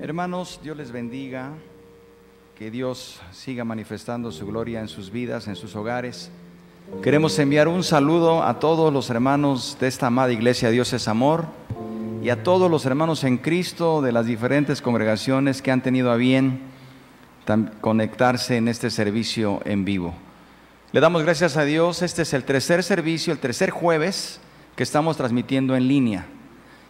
Hermanos, Dios les bendiga, que Dios siga manifestando su gloria en sus vidas, en sus hogares. Queremos enviar un saludo a todos los hermanos de esta amada iglesia Dios es Amor y a todos los hermanos en Cristo de las diferentes congregaciones que han tenido a bien conectarse en este servicio en vivo. Le damos gracias a Dios, este es el tercer servicio, el tercer jueves que estamos transmitiendo en línea.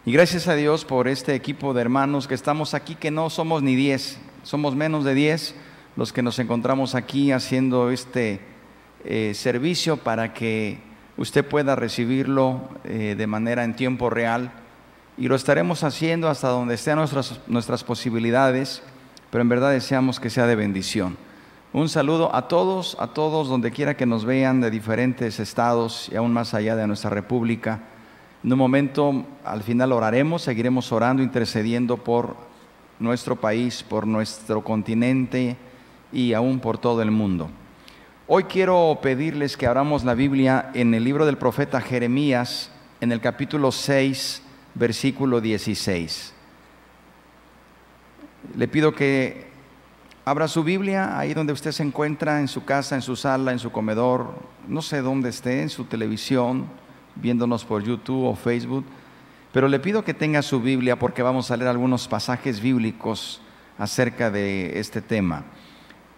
Y gracias a Dios por este equipo de hermanos que estamos aquí, que no somos ni diez, somos menos de diez los que nos encontramos aquí haciendo este eh, servicio para que usted pueda recibirlo eh, de manera en tiempo real. Y lo estaremos haciendo hasta donde estén nuestras, nuestras posibilidades, pero en verdad deseamos que sea de bendición. Un saludo a todos, a todos donde quiera que nos vean de diferentes estados y aún más allá de nuestra república. En un momento, al final oraremos, seguiremos orando, intercediendo por nuestro país, por nuestro continente y aún por todo el mundo. Hoy quiero pedirles que abramos la Biblia en el libro del profeta Jeremías, en el capítulo 6, versículo 16. Le pido que abra su Biblia ahí donde usted se encuentra, en su casa, en su sala, en su comedor, no sé dónde esté, en su televisión viéndonos por YouTube o Facebook, pero le pido que tenga su Biblia porque vamos a leer algunos pasajes bíblicos acerca de este tema.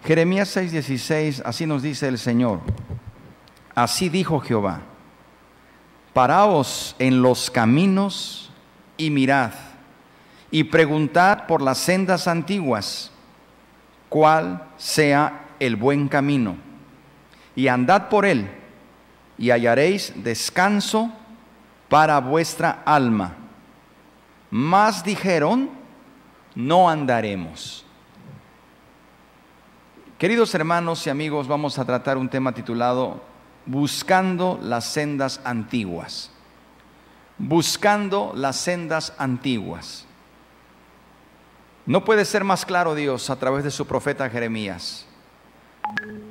Jeremías 6:16, así nos dice el Señor, así dijo Jehová, paraos en los caminos y mirad, y preguntad por las sendas antiguas, cuál sea el buen camino, y andad por él y hallaréis descanso para vuestra alma. Más dijeron, no andaremos. Queridos hermanos y amigos, vamos a tratar un tema titulado Buscando las sendas antiguas. Buscando las sendas antiguas. No puede ser más claro Dios a través de su profeta Jeremías.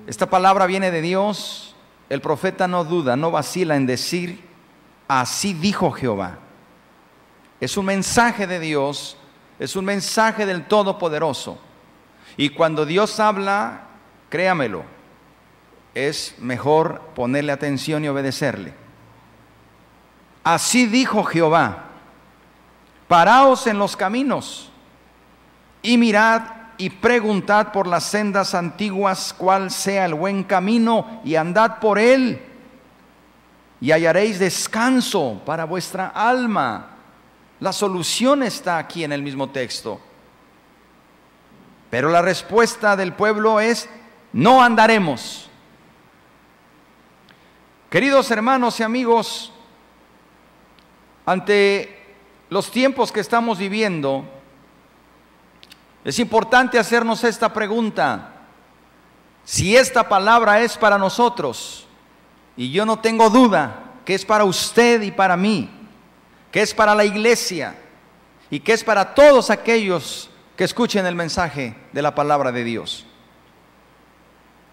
Esta palabra viene de Dios el profeta no duda, no vacila en decir, así dijo Jehová. Es un mensaje de Dios, es un mensaje del Todopoderoso. Y cuando Dios habla, créamelo, es mejor ponerle atención y obedecerle. Así dijo Jehová, paraos en los caminos y mirad y preguntad por las sendas antiguas cuál sea el buen camino y andad por él y hallaréis descanso para vuestra alma. La solución está aquí en el mismo texto. Pero la respuesta del pueblo es, no andaremos. Queridos hermanos y amigos, ante los tiempos que estamos viviendo, es importante hacernos esta pregunta. Si esta palabra es para nosotros, y yo no tengo duda que es para usted y para mí, que es para la iglesia y que es para todos aquellos que escuchen el mensaje de la palabra de Dios.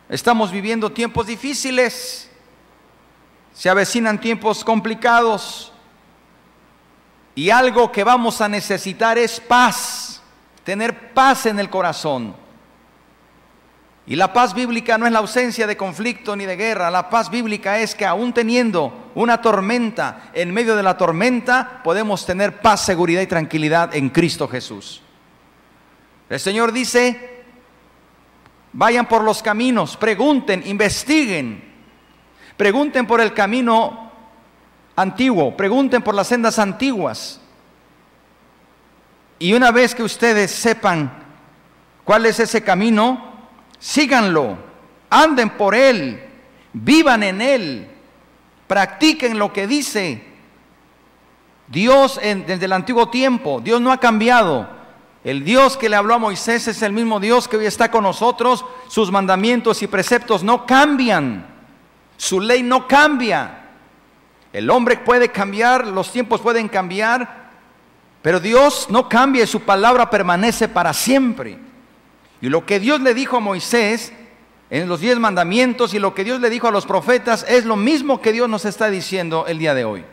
Estamos viviendo tiempos difíciles, se avecinan tiempos complicados y algo que vamos a necesitar es paz tener paz en el corazón. Y la paz bíblica no es la ausencia de conflicto ni de guerra, la paz bíblica es que aún teniendo una tormenta, en medio de la tormenta podemos tener paz, seguridad y tranquilidad en Cristo Jesús. El Señor dice, vayan por los caminos, pregunten, investiguen, pregunten por el camino antiguo, pregunten por las sendas antiguas. Y una vez que ustedes sepan cuál es ese camino, síganlo, anden por él, vivan en él, practiquen lo que dice. Dios desde el antiguo tiempo, Dios no ha cambiado. El Dios que le habló a Moisés es el mismo Dios que hoy está con nosotros. Sus mandamientos y preceptos no cambian. Su ley no cambia. El hombre puede cambiar, los tiempos pueden cambiar, pero Dios no cambia y su palabra permanece para siempre. Y lo que Dios le dijo a Moisés en los diez mandamientos y lo que Dios le dijo a los profetas es lo mismo que Dios nos está diciendo el día de hoy.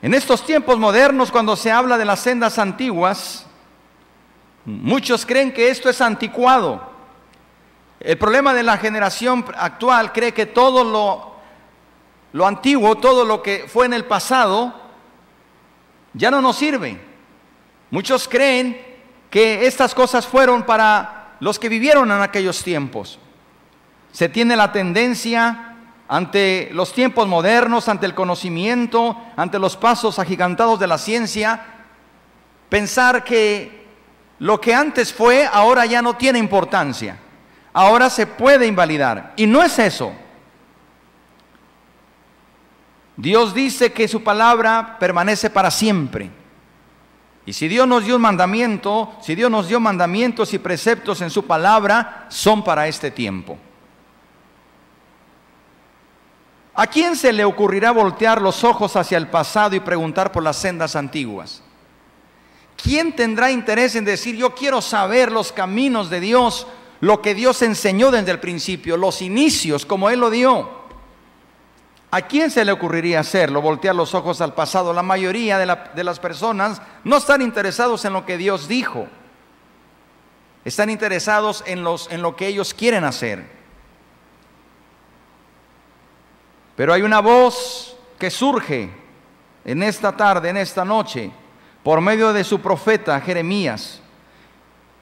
En estos tiempos modernos, cuando se habla de las sendas antiguas, muchos creen que esto es anticuado. El problema de la generación actual cree que todo lo, lo antiguo, todo lo que fue en el pasado, ya no nos sirve. Muchos creen que estas cosas fueron para los que vivieron en aquellos tiempos. Se tiene la tendencia ante los tiempos modernos, ante el conocimiento, ante los pasos agigantados de la ciencia, pensar que lo que antes fue ahora ya no tiene importancia, ahora se puede invalidar. Y no es eso. Dios dice que su palabra permanece para siempre. Y si Dios nos dio un mandamiento, si Dios nos dio mandamientos y preceptos en su palabra, son para este tiempo. ¿A quién se le ocurrirá voltear los ojos hacia el pasado y preguntar por las sendas antiguas? ¿Quién tendrá interés en decir, yo quiero saber los caminos de Dios, lo que Dios enseñó desde el principio, los inicios, como Él lo dio? ¿A quién se le ocurriría hacerlo, voltear los ojos al pasado? La mayoría de, de las personas no están interesados en lo que Dios dijo, están interesados en, en lo que ellos quieren hacer. Pero hay una voz que surge en esta tarde, en esta noche, por medio de su profeta Jeremías.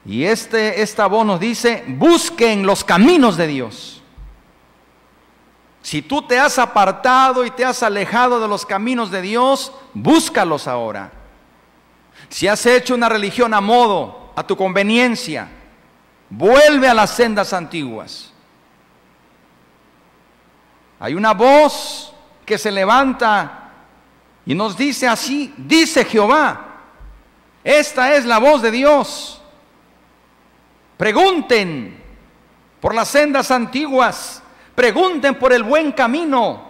Y este, esta voz nos dice, busquen los caminos de Dios. Si tú te has apartado y te has alejado de los caminos de Dios, búscalos ahora. Si has hecho una religión a modo, a tu conveniencia, vuelve a las sendas antiguas. Hay una voz que se levanta y nos dice así, dice Jehová, esta es la voz de Dios. Pregunten por las sendas antiguas, pregunten por el buen camino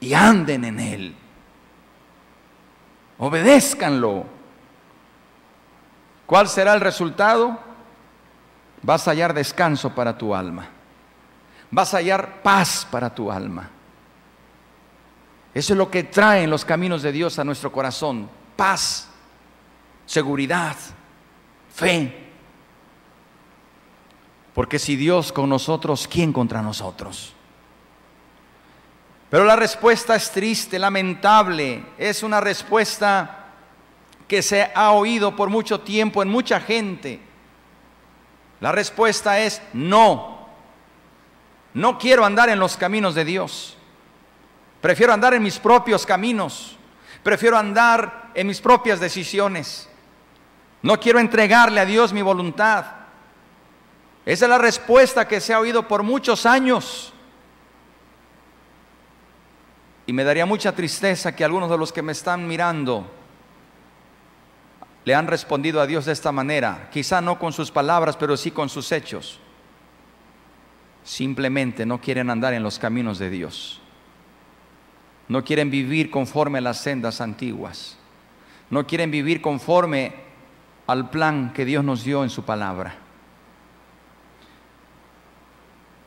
y anden en él. Obedézcanlo. ¿Cuál será el resultado? Vas a hallar descanso para tu alma vas a hallar paz para tu alma. Eso es lo que traen los caminos de Dios a nuestro corazón. Paz, seguridad, fe. Porque si Dios con nosotros, ¿quién contra nosotros? Pero la respuesta es triste, lamentable. Es una respuesta que se ha oído por mucho tiempo en mucha gente. La respuesta es no. No quiero andar en los caminos de Dios. Prefiero andar en mis propios caminos. Prefiero andar en mis propias decisiones. No quiero entregarle a Dios mi voluntad. Esa es la respuesta que se ha oído por muchos años. Y me daría mucha tristeza que algunos de los que me están mirando le han respondido a Dios de esta manera. Quizá no con sus palabras, pero sí con sus hechos simplemente no quieren andar en los caminos de Dios. No quieren vivir conforme a las sendas antiguas. No quieren vivir conforme al plan que Dios nos dio en su palabra.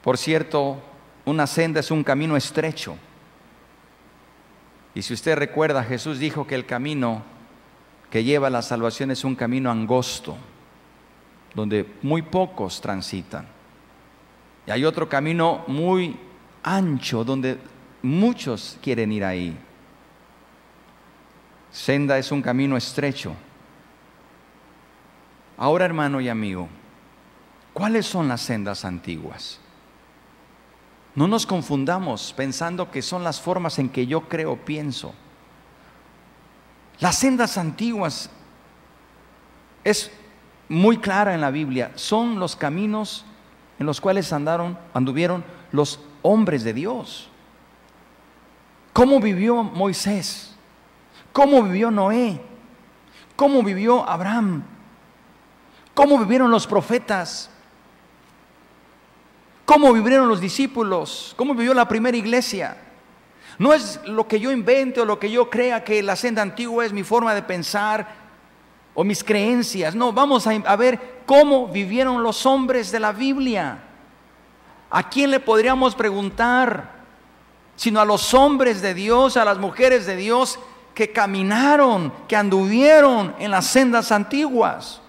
Por cierto, una senda es un camino estrecho. Y si usted recuerda, Jesús dijo que el camino que lleva a la salvación es un camino angosto, donde muy pocos transitan. Y hay otro camino muy ancho donde muchos quieren ir ahí. Senda es un camino estrecho. Ahora, hermano y amigo, ¿cuáles son las sendas antiguas? No nos confundamos pensando que son las formas en que yo creo, pienso. Las sendas antiguas es muy clara en la Biblia, son los caminos en los cuales andaron, anduvieron los hombres de Dios. ¿Cómo vivió Moisés? ¿Cómo vivió Noé? ¿Cómo vivió Abraham? ¿Cómo vivieron los profetas? ¿Cómo vivieron los discípulos? ¿Cómo vivió la primera iglesia? No es lo que yo invente o lo que yo crea que la senda antigua es mi forma de pensar o mis creencias. No, vamos a, ver cómo vivieron los hombres de la Biblia. ¿A quién le podríamos preguntar? sino a los hombres de Dios, a las mujeres de Dios que caminaron, que anduvieron en las sendas antiguas.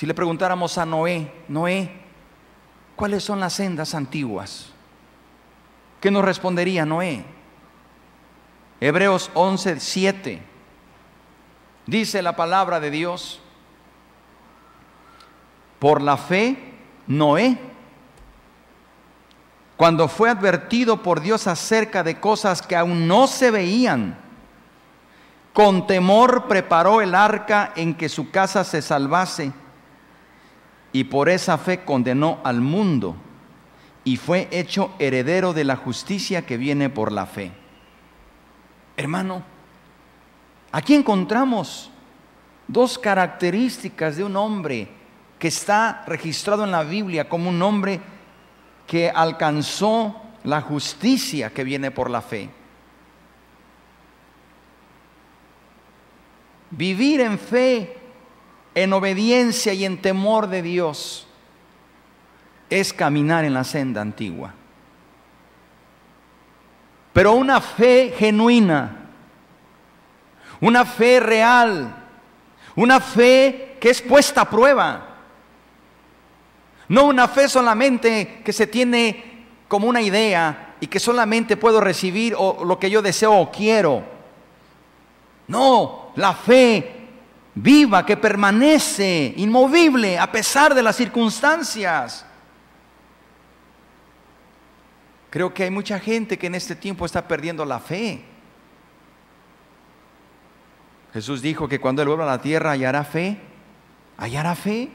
Si le preguntáramos a Noé, Noé, ¿cuáles son las sendas antiguas? ¿Qué nos respondería Noé? Hebreos 11, 7. Dice la palabra de Dios, por la fe, Noé, cuando fue advertido por Dios acerca de cosas que aún no se veían, con temor preparó el arca en que su casa se salvase y por esa fe condenó al mundo y fue hecho heredero de la justicia que viene por la fe. Hermano, aquí encontramos dos características de un hombre que está registrado en la Biblia como un hombre que alcanzó la justicia que viene por la fe. Vivir en fe, en obediencia y en temor de Dios es caminar en la senda antigua. Pero una fe genuina, una fe real, una fe que es puesta a prueba, no una fe solamente que se tiene como una idea y que solamente puedo recibir o lo que yo deseo o quiero. No, la fe viva que permanece inmovible a pesar de las circunstancias. Creo que hay mucha gente que en este tiempo está perdiendo la fe. Jesús dijo que cuando Él vuelva a la tierra hallará fe. ¿Hallará fe?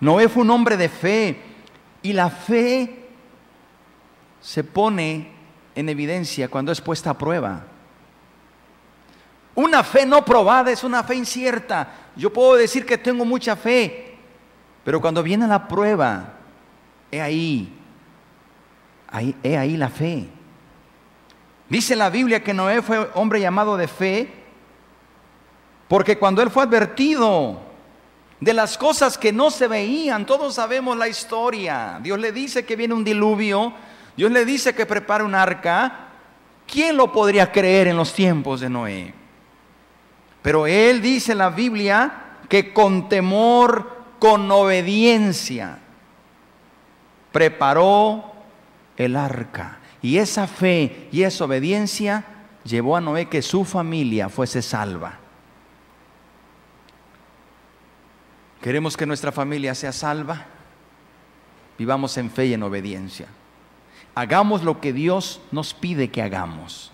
Noé fue un hombre de fe y la fe se pone en evidencia cuando es puesta a prueba. Una fe no probada es una fe incierta. Yo puedo decir que tengo mucha fe, pero cuando viene la prueba, he ahí, ahí, he ahí la fe. Dice la Biblia que Noé fue hombre llamado de fe, porque cuando él fue advertido de las cosas que no se veían. Todos sabemos la historia. Dios le dice que viene un diluvio, Dios le dice que prepara un arca. ¿Quién lo podría creer en los tiempos de Noé? Pero él dice en la Biblia que con temor, con obediencia, preparó el arca. Y esa fe y esa obediencia llevó a Noé que su familia fuese salva. Queremos que nuestra familia sea salva. Vivamos en fe y en obediencia. Hagamos lo que Dios nos pide que hagamos.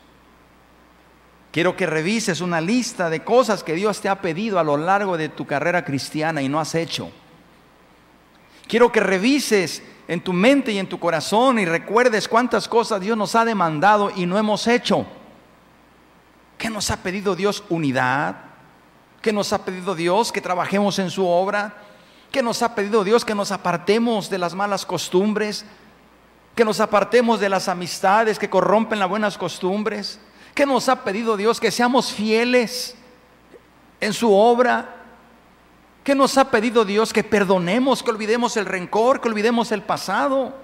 Quiero que revises una lista de cosas que Dios te ha pedido a lo largo de tu carrera cristiana y no has hecho. Quiero que revises en tu mente y en tu corazón y recuerdes cuántas cosas Dios nos ha demandado y no hemos hecho. ¿Qué nos ha pedido Dios? Unidad, que nos ha pedido Dios que trabajemos en su obra, que nos ha pedido Dios que nos apartemos de las malas costumbres, que nos apartemos de las amistades que corrompen las buenas costumbres, que nos ha pedido Dios que seamos fieles en su obra, que nos ha pedido Dios que perdonemos, que olvidemos el rencor, que olvidemos el pasado,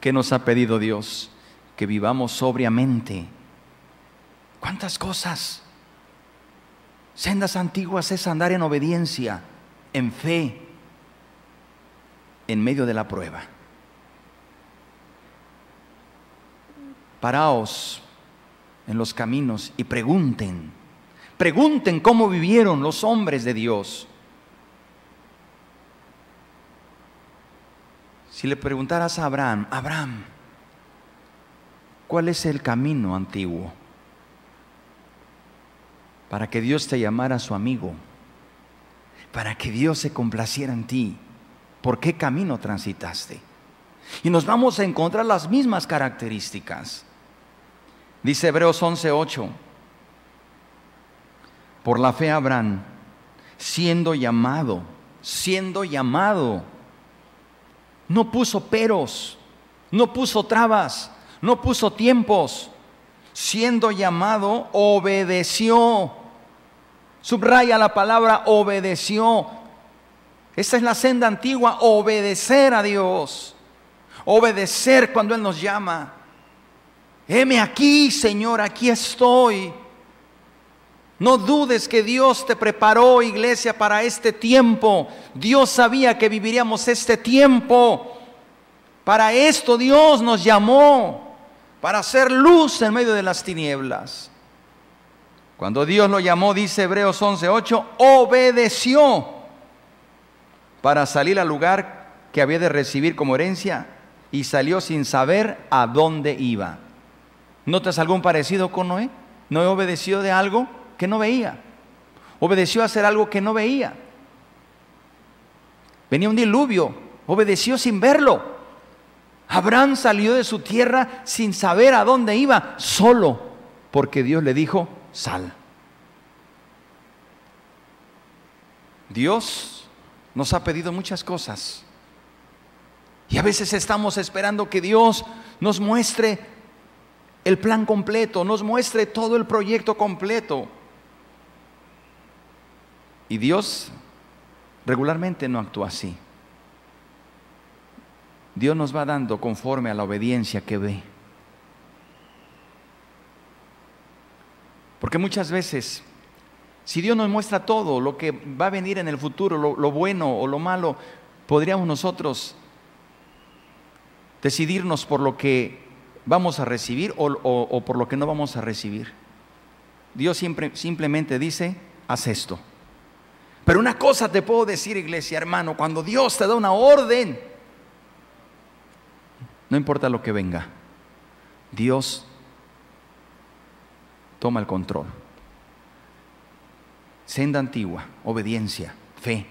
que nos ha pedido Dios que vivamos sobriamente. ¿Cuántas cosas? Sendas antiguas es andar en obediencia, en fe, en medio de la prueba. Paraos en los caminos y pregunten, pregunten cómo vivieron los hombres de Dios. Si le preguntaras a Abraham, Abraham, ¿cuál es el camino antiguo? para que Dios te llamara su amigo, para que Dios se complaciera en ti. ¿Por qué camino transitaste? Y nos vamos a encontrar las mismas características. Dice Hebreos 11:8. Por la fe Abraham, siendo llamado, siendo llamado, no puso peros, no puso trabas, no puso tiempos, siendo llamado, obedeció. Subraya la palabra obedeció. Esta es la senda antigua, obedecer a Dios. Obedecer cuando Él nos llama. Heme aquí, Señor, aquí estoy. No dudes que Dios te preparó, iglesia, para este tiempo. Dios sabía que viviríamos este tiempo. Para esto Dios nos llamó, para hacer luz en medio de las tinieblas. Cuando Dios lo llamó, dice Hebreos 11:8, obedeció para salir al lugar que había de recibir como herencia y salió sin saber a dónde iba. ¿Notas algún parecido con Noé? ¿Noé obedeció de algo? que no veía. Obedeció a hacer algo que no veía. Venía un diluvio, obedeció sin verlo. Abraham salió de su tierra sin saber a dónde iba, solo porque Dios le dijo, sal. Dios nos ha pedido muchas cosas. Y a veces estamos esperando que Dios nos muestre el plan completo, nos muestre todo el proyecto completo. Y Dios regularmente no actúa así. Dios nos va dando conforme a la obediencia que ve. Porque muchas veces, si Dios nos muestra todo lo que va a venir en el futuro, lo, bueno o lo malo, podríamos nosotros decidirnos por lo que vamos a recibir o, por lo que no vamos a recibir. Dios siempre, simplemente dice, haz esto. Pero una cosa te puedo decir, iglesia, hermano, cuando Dios te da una orden, no importa lo que venga, Dios toma el control. Senda antigua, obediencia, fe.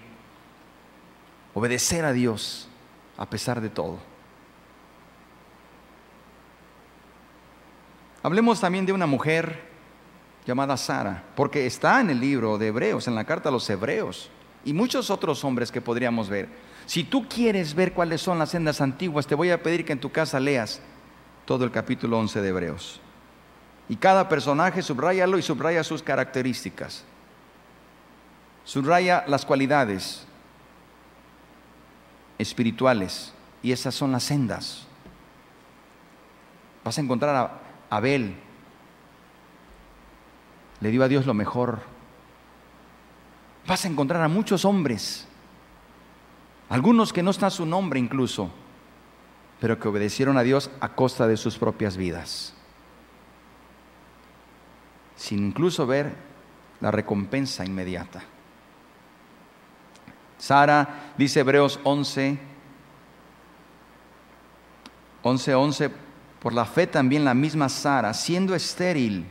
Obedecer a Dios a pesar de todo. Hablemos también de una mujer llamada Sara, porque está en el libro de Hebreos, en la carta a los Hebreos, y muchos otros hombres que podríamos ver. Si tú quieres ver cuáles son las sendas antiguas, te voy a pedir que en tu casa leas todo el capítulo 11 de Hebreos. Y cada personaje subrayalo y subraya sus características. Subraya las cualidades espirituales y esas son las sendas. Vas a encontrar a Abel, le dio a Dios lo mejor. Vas a encontrar a muchos hombres, algunos que no está su nombre incluso, pero que obedecieron a Dios a costa de sus propias vidas, sin incluso ver la recompensa inmediata. Sara, dice Hebreos 11, 11, 11, por la fe también la misma Sara, siendo estéril,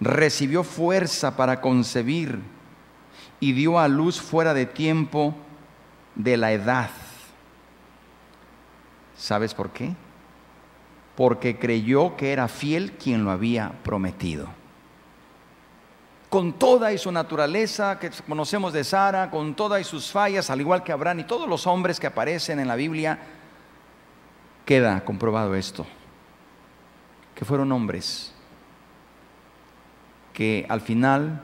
recibió fuerza para concebir y dio a luz fuera de tiempo de la edad. ¿Sabes por qué? Porque creyó que era fiel quien lo había prometido. Con toda y su naturaleza que conocemos de Sara, con todas y sus fallas, al igual que Abraham y todos los hombres que aparecen en la Biblia, queda comprobado esto, que fueron hombres que al final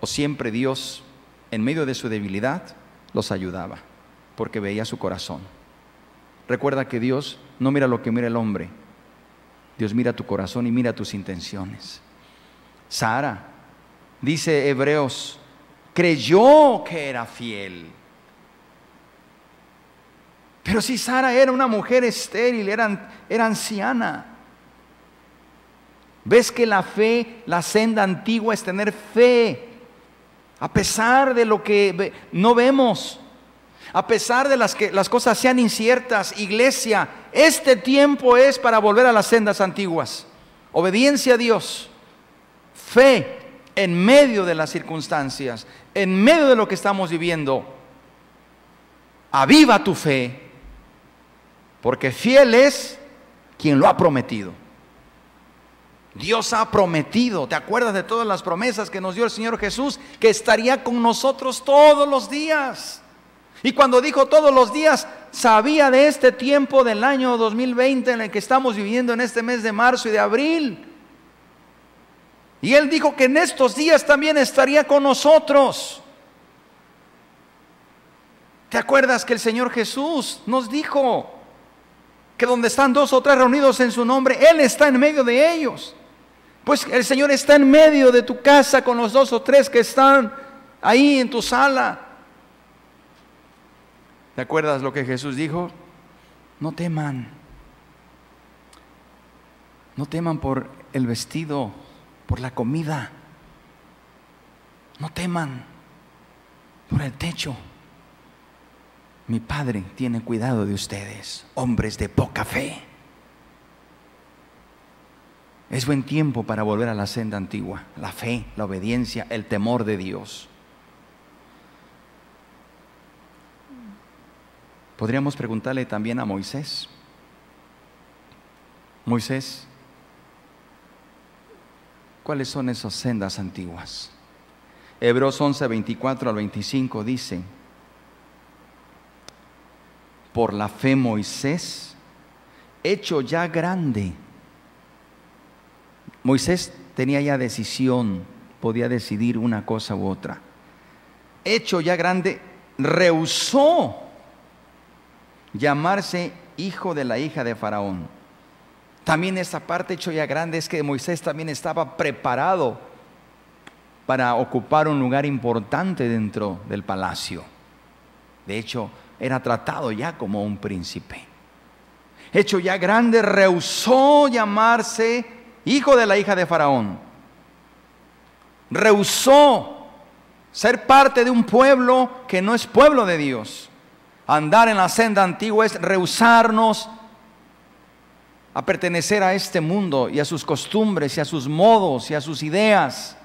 o siempre Dios, en medio de su debilidad, los ayudaba, porque veía su corazón. Recuerda que Dios no mira lo que mira el hombre, Dios mira tu corazón y mira tus intenciones. Sara, dice Hebreos, creyó que era fiel. Pero si Sara era una mujer estéril, era, era anciana, Ves que la fe, la senda antigua es tener fe, a pesar de lo que no vemos, a pesar de las que las cosas sean inciertas. Iglesia, este tiempo es para volver a las sendas antiguas. Obediencia a Dios, fe en medio de las circunstancias, en medio de lo que estamos viviendo. Aviva tu fe, porque fiel es quien lo ha prometido. Dios ha prometido, ¿te acuerdas de todas las promesas que nos dio el Señor Jesús? Que estaría con nosotros todos los días. Y cuando dijo todos los días, sabía de este tiempo del año 2020 en el que estamos viviendo en este mes de marzo y de abril. Y Él dijo que en estos días también estaría con nosotros. ¿Te acuerdas que el Señor Jesús nos dijo que donde están dos o tres reunidos en su nombre, Él está en medio de ellos? Pues el Señor está en medio de tu casa con los dos o tres que están ahí en tu sala. ¿Te acuerdas lo que Jesús dijo? No teman. No teman por el vestido, por la comida. No teman por el techo. Mi Padre tiene cuidado de ustedes, hombres de poca fe. Es buen tiempo para volver a la senda antigua, la fe, la obediencia, el temor de Dios. Podríamos preguntarle también a Moisés. Moisés, ¿cuáles son esas sendas antiguas? Hebreos 11, 24 al 25 dice, por la fe Moisés, hecho ya grande, Moisés tenía ya decisión, podía decidir una cosa u otra. Hecho ya grande, rehusó llamarse hijo de la hija de Faraón. También esta parte hecho ya grande es que Moisés también estaba preparado para ocupar un lugar importante dentro del palacio. De hecho, era tratado ya como un príncipe. Hecho ya grande, rehusó llamarse hijo de la hija de Faraón. Rehusó ser parte de un pueblo que no es pueblo de Dios. Andar en la senda antigua es rehusarnos a pertenecer a este mundo y a sus costumbres y a sus modos y a sus ideas.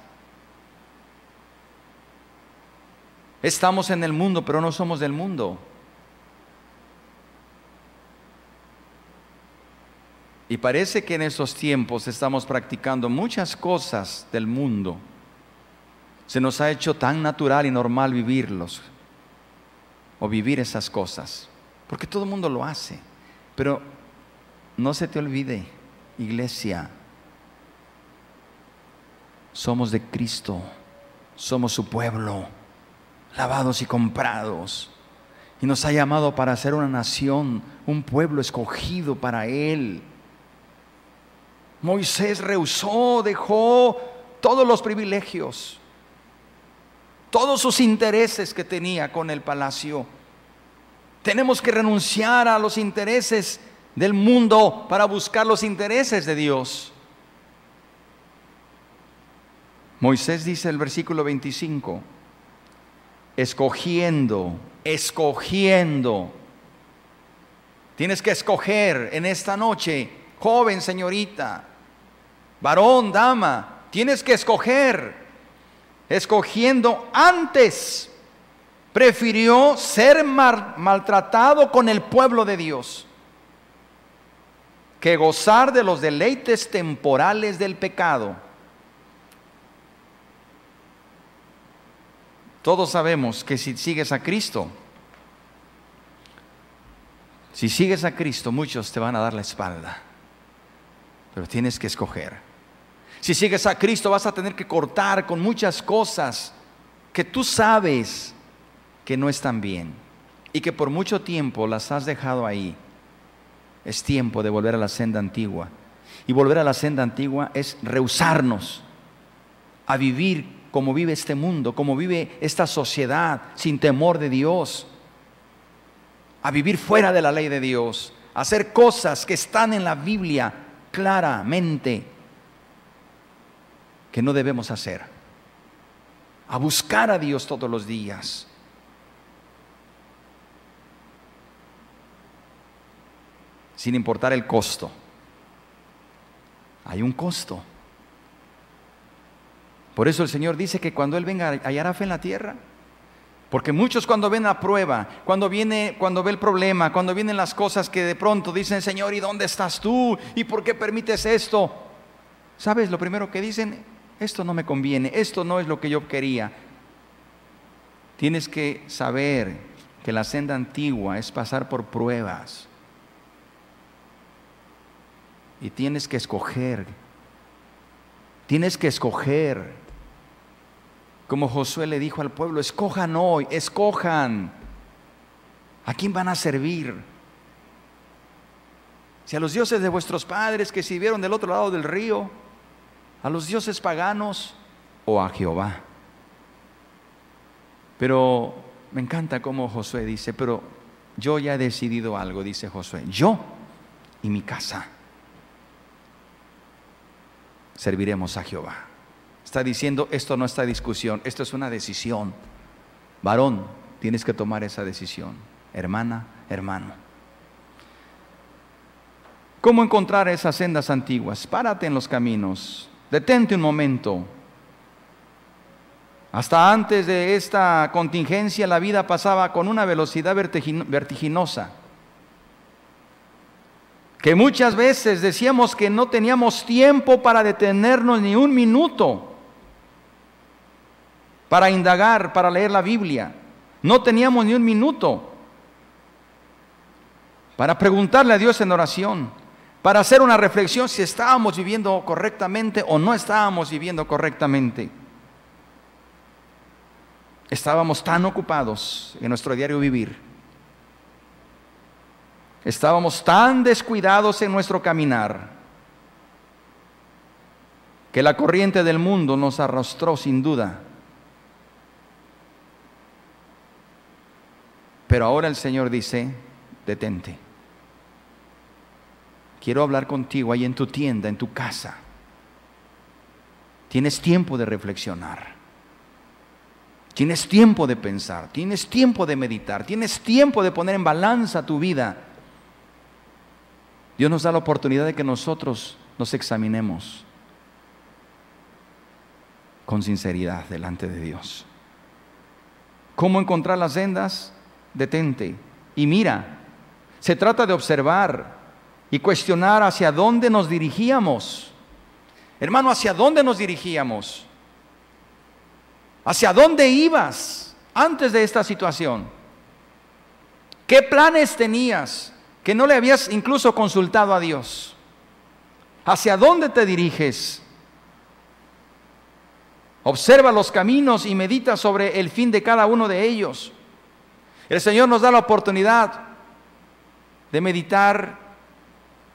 Estamos en el mundo, pero no somos del mundo. Y parece que en estos tiempos estamos practicando muchas cosas del mundo. Se nos ha hecho tan natural y normal vivirlos o vivir esas cosas, porque todo el mundo lo hace. Pero no se te olvide, iglesia, somos de Cristo, somos su pueblo, lavados y comprados. Y nos ha llamado para ser una nación, un pueblo escogido para Él. Moisés rehusó, dejó todos los privilegios, todos sus intereses que tenía con el palacio. Tenemos que renunciar a los intereses del mundo para buscar los intereses de Dios. Moisés dice el versículo 25, escogiendo, escogiendo. Tienes que escoger en esta noche, joven señorita, varón, dama, tienes que escoger. Escogiendo antes, prefirió ser maltratado con el pueblo de Dios que gozar de los deleites temporales del pecado. Todos sabemos que si sigues a Cristo, si sigues a Cristo, muchos te van a dar la espalda, pero tienes que escoger. Si sigues a Cristo vas a tener que cortar con muchas cosas que tú sabes que no están bien y que por mucho tiempo las has dejado ahí. Es tiempo de volver a la senda antigua. Y volver a la senda antigua es rehusarnos a vivir como vive este mundo, como vive esta sociedad, sin temor de Dios, a vivir fuera de la ley de Dios, a hacer cosas que están en la Biblia claramente que no debemos hacer. A buscar a Dios todos los días. Sin importar el costo. Hay un costo. Por eso el Señor dice que cuando Él venga hallará fe en la tierra. Porque muchos cuando ven la prueba, cuando viene, cuando ve el problema, cuando vienen las cosas que de pronto dicen, Señor, ¿y dónde estás tú? ¿Y por qué permites esto? ¿Sabes lo primero que dicen? Esto no me conviene, esto no es lo que yo quería. Tienes que saber que la senda antigua es pasar por pruebas. Y tienes que escoger. Tienes que escoger. Como Josué le dijo al pueblo, escojan hoy, escojan. ¿A quién van a servir? Si a los dioses de vuestros padres que sirvieron del otro lado del río, a los dioses paganos o a Jehová. Pero me encanta cómo Josué dice, pero yo ya he decidido algo, dice Josué, yo y mi casa serviremos a Jehová. Está diciendo, esto no está discusión, esto es una decisión. Varón, tienes que tomar esa decisión. Hermana, hermano. ¿Cómo encontrar esas sendas antiguas? Párate en los caminos, detente un momento. Hasta antes de esta contingencia la vida pasaba con una velocidad vertiginosa que muchas veces decíamos que no teníamos tiempo para detenernos ni un minuto para indagar, para leer la Biblia. No teníamos ni un minuto para preguntarle a Dios en oración, para hacer una reflexión si estábamos viviendo correctamente o no estábamos viviendo correctamente. Estábamos tan ocupados en nuestro diario vivir Estábamos tan descuidados en nuestro caminar que la corriente del mundo nos arrastró sin duda. Pero ahora el Señor dice, detente. Quiero hablar contigo ahí en tu tienda, en tu casa. Tienes tiempo de reflexionar. Tienes tiempo de pensar, tienes tiempo de meditar, tienes tiempo de poner en balanza tu vida Dios nos da la oportunidad de que nosotros nos examinemos con sinceridad delante de Dios. ¿Cómo encontrar las sendas? Detente y mira. Se trata de observar y cuestionar hacia dónde nos dirigíamos. Hermano, ¿hacia dónde nos dirigíamos? ¿Hacia dónde ibas antes de esta situación? ¿Qué planes tenías? que no le habías incluso consultado a Dios. ¿Hacia dónde te diriges? Observa los caminos y medita sobre el fin de cada uno de ellos. El Señor nos da la oportunidad de meditar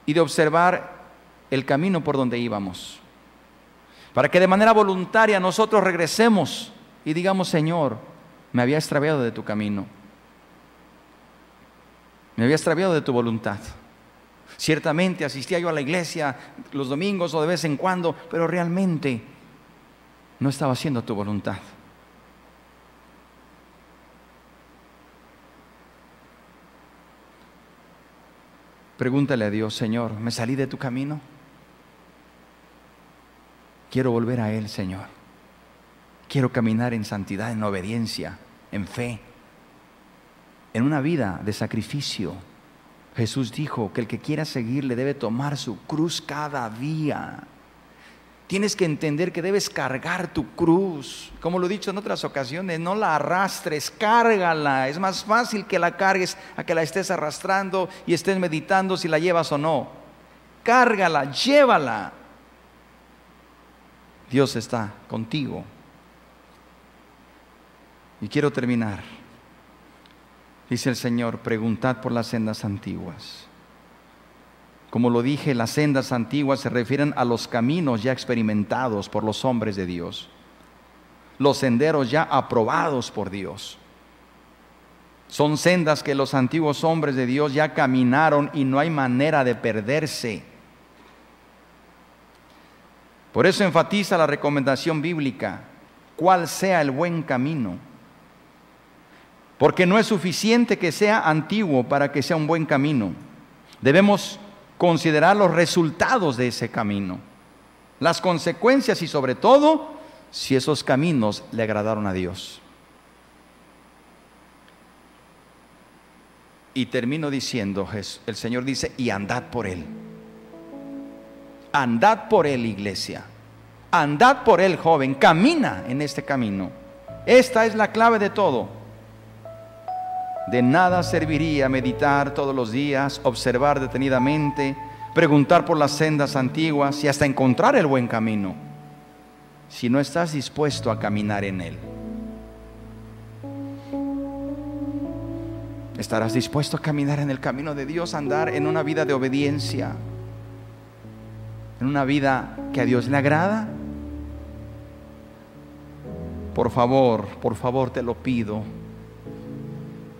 y de observar el camino por donde íbamos. Para que de manera voluntaria nosotros regresemos y digamos, Señor, me había extraviado de tu camino. Me había extraviado de tu voluntad. Ciertamente asistía yo a la iglesia los domingos o de vez en cuando, pero realmente no estaba haciendo tu voluntad. Pregúntale a Dios, Señor, ¿me salí de tu camino? Quiero volver a Él, Señor. Quiero caminar en santidad, en obediencia, en fe en una vida de sacrificio. Jesús dijo que el que quiera seguirle debe tomar su cruz cada día. Tienes que entender que debes cargar tu cruz. Como lo he dicho en otras ocasiones, no la arrastres, cárgala. Es más fácil que la cargues a que la estés arrastrando y estés meditando si la llevas o no. Cárgala, llévala. Dios está contigo. Y quiero terminar Dice el Señor, preguntad por las sendas antiguas. Como lo dije, las sendas antiguas se refieren a los caminos ya experimentados por los hombres de Dios, los senderos ya aprobados por Dios. Son sendas que los antiguos hombres de Dios ya caminaron y no hay manera de perderse. Por eso enfatiza la recomendación bíblica, cuál sea el buen camino porque no es suficiente que sea antiguo para que sea un buen camino. Debemos considerar los resultados de ese camino, las consecuencias y sobre todo si esos caminos le agradaron a Dios. Y termino diciendo, el Señor dice, y andad por él. Andad por él, iglesia. Andad por él, joven. Camina en este camino. Esta es la clave de todo. De nada serviría meditar todos los días, observar detenidamente, preguntar por las sendas antiguas y hasta encontrar el buen camino, si no estás dispuesto a caminar en él. ¿Estarás dispuesto a caminar en el camino de Dios, andar en una vida de obediencia? ¿En una vida que a Dios le agrada? Por favor, por favor te lo pido.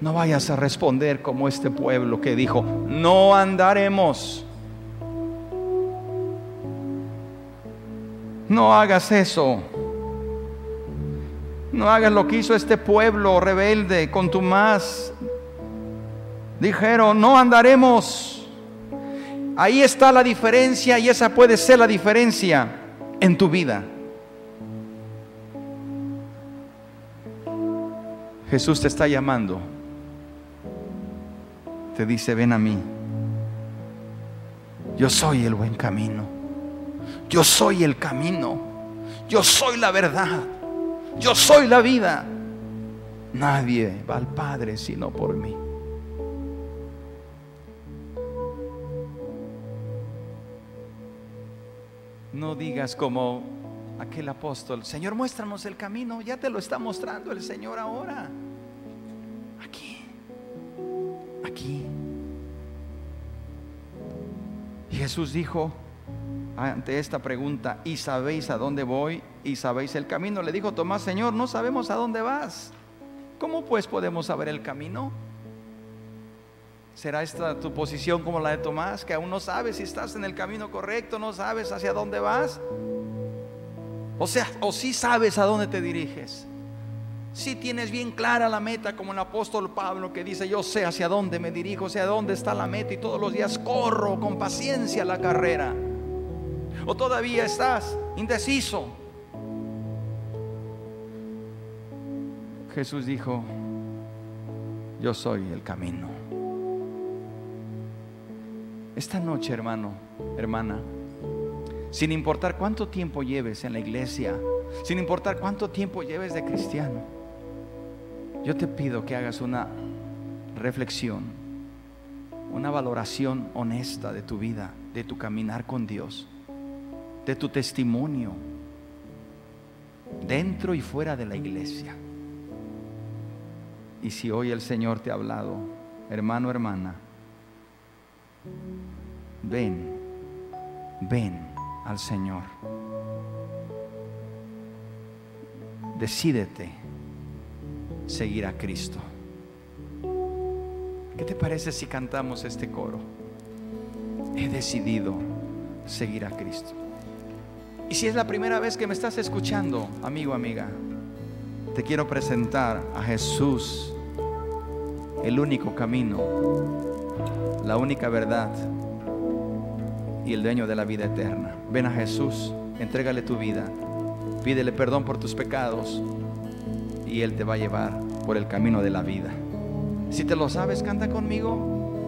No vayas a responder como este pueblo que dijo, no andaremos. No hagas eso. No hagas lo que hizo este pueblo rebelde con tu más. Dijeron, no andaremos. Ahí está la diferencia y esa puede ser la diferencia en tu vida. Jesús te está llamando. Te dice, ven a mí. Yo soy el buen camino. Yo soy el camino. Yo soy la verdad. Yo soy la vida. Nadie va al Padre sino por mí. No digas como aquel apóstol, Señor, muéstranos el camino. Ya te lo está mostrando el Señor ahora. Aquí, aquí. Jesús dijo ante esta pregunta, ¿y sabéis a dónde voy? ¿Y sabéis el camino? Le dijo Tomás, Señor, no sabemos a dónde vas. ¿Cómo pues podemos saber el camino? ¿Será esta tu posición como la de Tomás, que aún no sabes si estás en el camino correcto, no sabes hacia dónde vas? O sea, o si sabes a dónde te diriges. Si tienes bien clara la meta, como el apóstol Pablo que dice, yo sé hacia dónde me dirijo, sé a dónde está la meta y todos los días corro con paciencia la carrera. O todavía estás indeciso. Jesús dijo, yo soy el camino. Esta noche, hermano, hermana, sin importar cuánto tiempo lleves en la iglesia, sin importar cuánto tiempo lleves de cristiano, yo te pido que hagas una reflexión, una valoración honesta de tu vida, de tu caminar con Dios, de tu testimonio, dentro y fuera de la iglesia. Y si hoy el Señor te ha hablado, hermano, hermana, ven, ven al Señor. Decídete seguir a Cristo. ¿Qué te parece si cantamos este coro? He decidido seguir a Cristo. Y si es la primera vez que me estás escuchando, amigo, amiga, te quiero presentar a Jesús, el único camino, la única verdad y el dueño de la vida eterna. Ven a Jesús, entrégale tu vida, pídele perdón por tus pecados y Él te va a llevar por el camino de la vida. Si te lo sabes, canta conmigo.